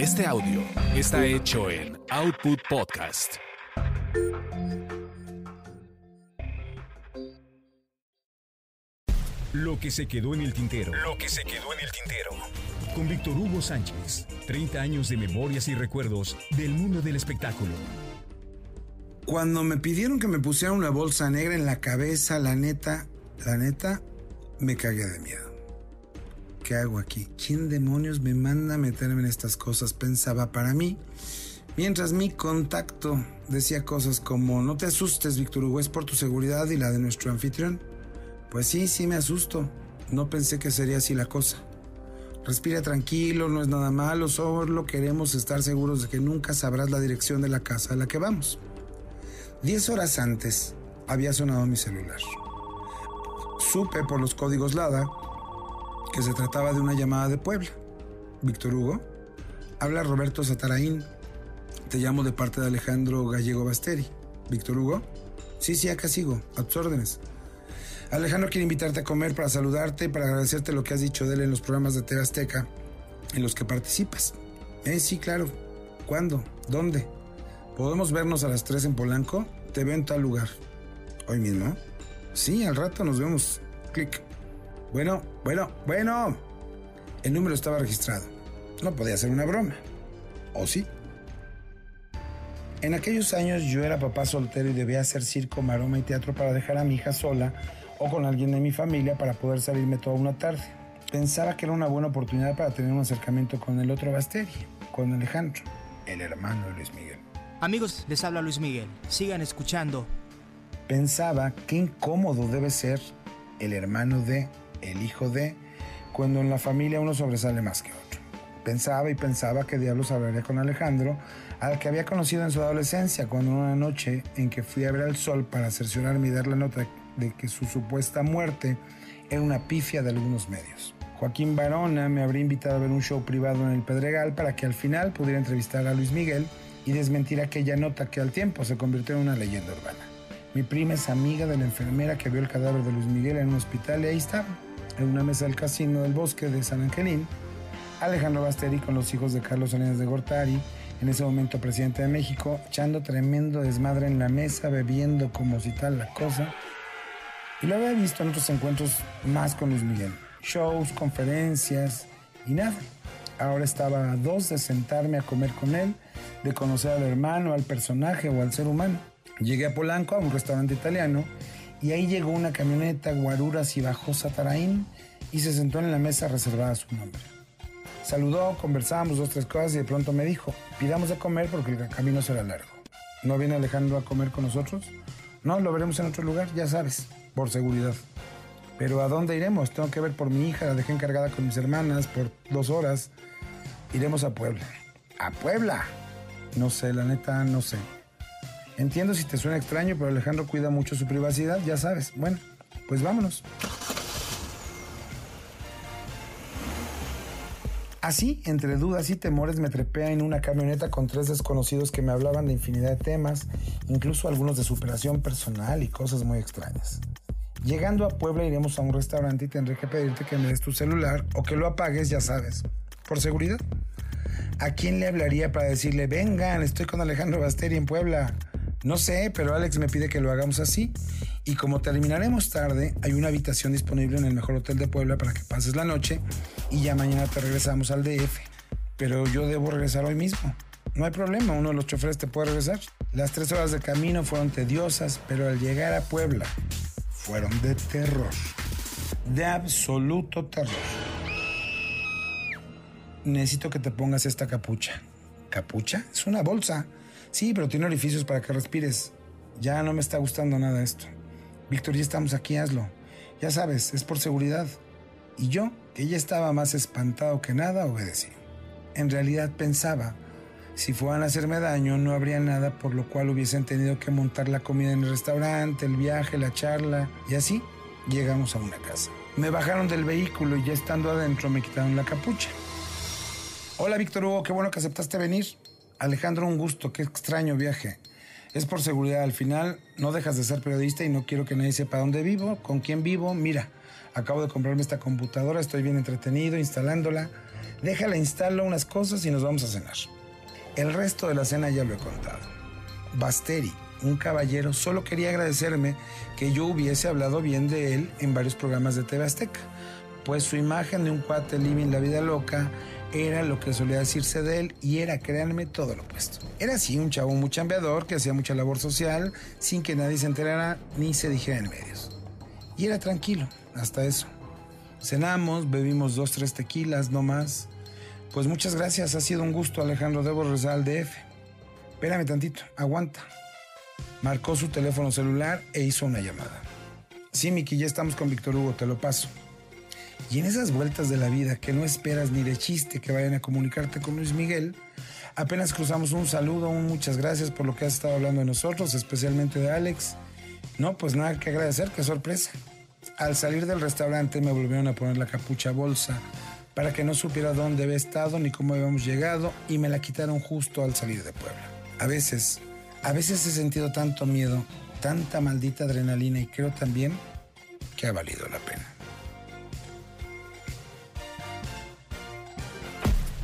Este audio está hecho en Output Podcast. Lo que se quedó en el tintero. Lo que se quedó en el tintero. Con Víctor Hugo Sánchez. 30 años de memorias y recuerdos del mundo del espectáculo. Cuando me pidieron que me pusiera una bolsa negra en la cabeza, la neta, la neta, me cagué de miedo. ¿Qué hago aquí? ¿Quién demonios me manda a meterme en estas cosas? Pensaba para mí. Mientras mi contacto decía cosas como, no te asustes, Víctor Hugo, es por tu seguridad y la de nuestro anfitrión. Pues sí, sí me asusto. No pensé que sería así la cosa. Respira tranquilo, no es nada malo, solo queremos estar seguros de que nunca sabrás la dirección de la casa a la que vamos. Diez horas antes había sonado mi celular. Supe por los códigos LADA se trataba de una llamada de Puebla. Víctor Hugo, habla Roberto Sataraín. Te llamo de parte de Alejandro Gallego Basteri. Víctor Hugo, sí, sí, acá sigo, a tus órdenes. Alejandro quiere invitarte a comer para saludarte y para agradecerte lo que has dicho de él en los programas de TV Azteca en los que participas. Eh, sí, claro. ¿Cuándo? ¿Dónde? ¿Podemos vernos a las 3 en Polanco? Te veo en tal lugar. ¿Hoy mismo? Sí, al rato nos vemos. Clic. Bueno, bueno, bueno. El número estaba registrado. No podía ser una broma. ¿O sí? En aquellos años yo era papá soltero y debía hacer circo, maroma y teatro para dejar a mi hija sola o con alguien de mi familia para poder salirme toda una tarde. Pensaba que era una buena oportunidad para tener un acercamiento con el otro Basteri, con Alejandro, el hermano de Luis Miguel. Amigos, les habla Luis Miguel. Sigan escuchando. Pensaba qué incómodo debe ser el hermano de, el hijo de, cuando en la familia uno sobresale más que otro. Pensaba y pensaba que diablos hablaría con Alejandro, al que había conocido en su adolescencia, cuando una noche en que fui a ver al sol para cerciorarme y dar la nota de que su supuesta muerte era una pifia de algunos medios. Joaquín Barona me habría invitado a ver un show privado en el Pedregal para que al final pudiera entrevistar a Luis Miguel y desmentir aquella nota que al tiempo se convirtió en una leyenda urbana. Mi prima es amiga de la enfermera que vio el cadáver de Luis Miguel en un hospital y ahí estaba, en una mesa del casino del bosque de San Angelín, Alejandro Basteri con los hijos de Carlos Salinas de Gortari, en ese momento presidente de México, echando tremendo desmadre en la mesa, bebiendo como si tal la cosa. Y lo había visto en otros encuentros más con Luis Miguel. Shows, conferencias y nada. Ahora estaba a dos de sentarme a comer con él, de conocer al hermano, al personaje o al ser humano. Llegué a Polanco, a un restaurante italiano, y ahí llegó una camioneta, guaruras y bajó Sataraín y se sentó en la mesa reservada a su nombre. Saludó, conversamos dos, tres cosas y de pronto me dijo, pidamos de comer porque el camino será largo. ¿No viene Alejandro a comer con nosotros? No, lo veremos en otro lugar, ya sabes, por seguridad. Pero ¿a dónde iremos? Tengo que ver por mi hija, la dejé encargada con mis hermanas por dos horas. Iremos a Puebla. ¿A Puebla? No sé, la neta, no sé. Entiendo si te suena extraño, pero Alejandro cuida mucho su privacidad, ya sabes. Bueno, pues vámonos. Así, entre dudas y temores, me trepé en una camioneta con tres desconocidos que me hablaban de infinidad de temas, incluso algunos de superación personal y cosas muy extrañas. Llegando a Puebla iremos a un restaurante y tendré que pedirte que me des tu celular o que lo apagues, ya sabes, por seguridad. ¿A quién le hablaría para decirle, vengan, estoy con Alejandro Basteri en Puebla? No sé, pero Alex me pide que lo hagamos así. Y como terminaremos tarde, hay una habitación disponible en el mejor hotel de Puebla para que pases la noche y ya mañana te regresamos al DF. Pero yo debo regresar hoy mismo. No hay problema, uno de los choferes te puede regresar. Las tres horas de camino fueron tediosas, pero al llegar a Puebla fueron de terror. De absoluto terror. Necesito que te pongas esta capucha. ¿Capucha? Es una bolsa. Sí, pero tiene orificios para que respires. Ya no me está gustando nada esto. Víctor, ya estamos aquí, hazlo. Ya sabes, es por seguridad. Y yo, que ya estaba más espantado que nada, obedecí. En realidad pensaba, si fueran a hacerme daño, no habría nada por lo cual hubiesen tenido que montar la comida en el restaurante, el viaje, la charla. Y así llegamos a una casa. Me bajaron del vehículo y ya estando adentro me quitaron la capucha. Hola Víctor Hugo, qué bueno que aceptaste venir. Alejandro, un gusto, qué extraño viaje. Es por seguridad, al final no dejas de ser periodista y no quiero que nadie sepa dónde vivo, con quién vivo. Mira, acabo de comprarme esta computadora, estoy bien entretenido instalándola. Déjala, instalo unas cosas y nos vamos a cenar. El resto de la cena ya lo he contado. Basteri, un caballero, solo quería agradecerme que yo hubiese hablado bien de él en varios programas de TV Azteca, pues su imagen de un cuate living la vida loca era lo que solía decirse de él y era, créanme, todo lo opuesto. Era así un chavo muy chambeador que hacía mucha labor social sin que nadie se enterara ni se dijera en medios. Y era tranquilo, hasta eso. Cenamos, bebimos dos, tres tequilas, no más. Pues muchas gracias, ha sido un gusto, Alejandro. Debo rezar al DF. Espérame tantito, aguanta. Marcó su teléfono celular e hizo una llamada. Sí, Miki, ya estamos con Víctor Hugo, te lo paso. Y en esas vueltas de la vida que no esperas ni de chiste que vayan a comunicarte con Luis Miguel, apenas cruzamos un saludo, un muchas gracias por lo que has estado hablando de nosotros, especialmente de Alex. No, pues nada que agradecer, qué sorpresa. Al salir del restaurante me volvieron a poner la capucha bolsa para que no supiera dónde había estado ni cómo habíamos llegado y me la quitaron justo al salir de Puebla. A veces, a veces he sentido tanto miedo, tanta maldita adrenalina y creo también que ha valido la pena.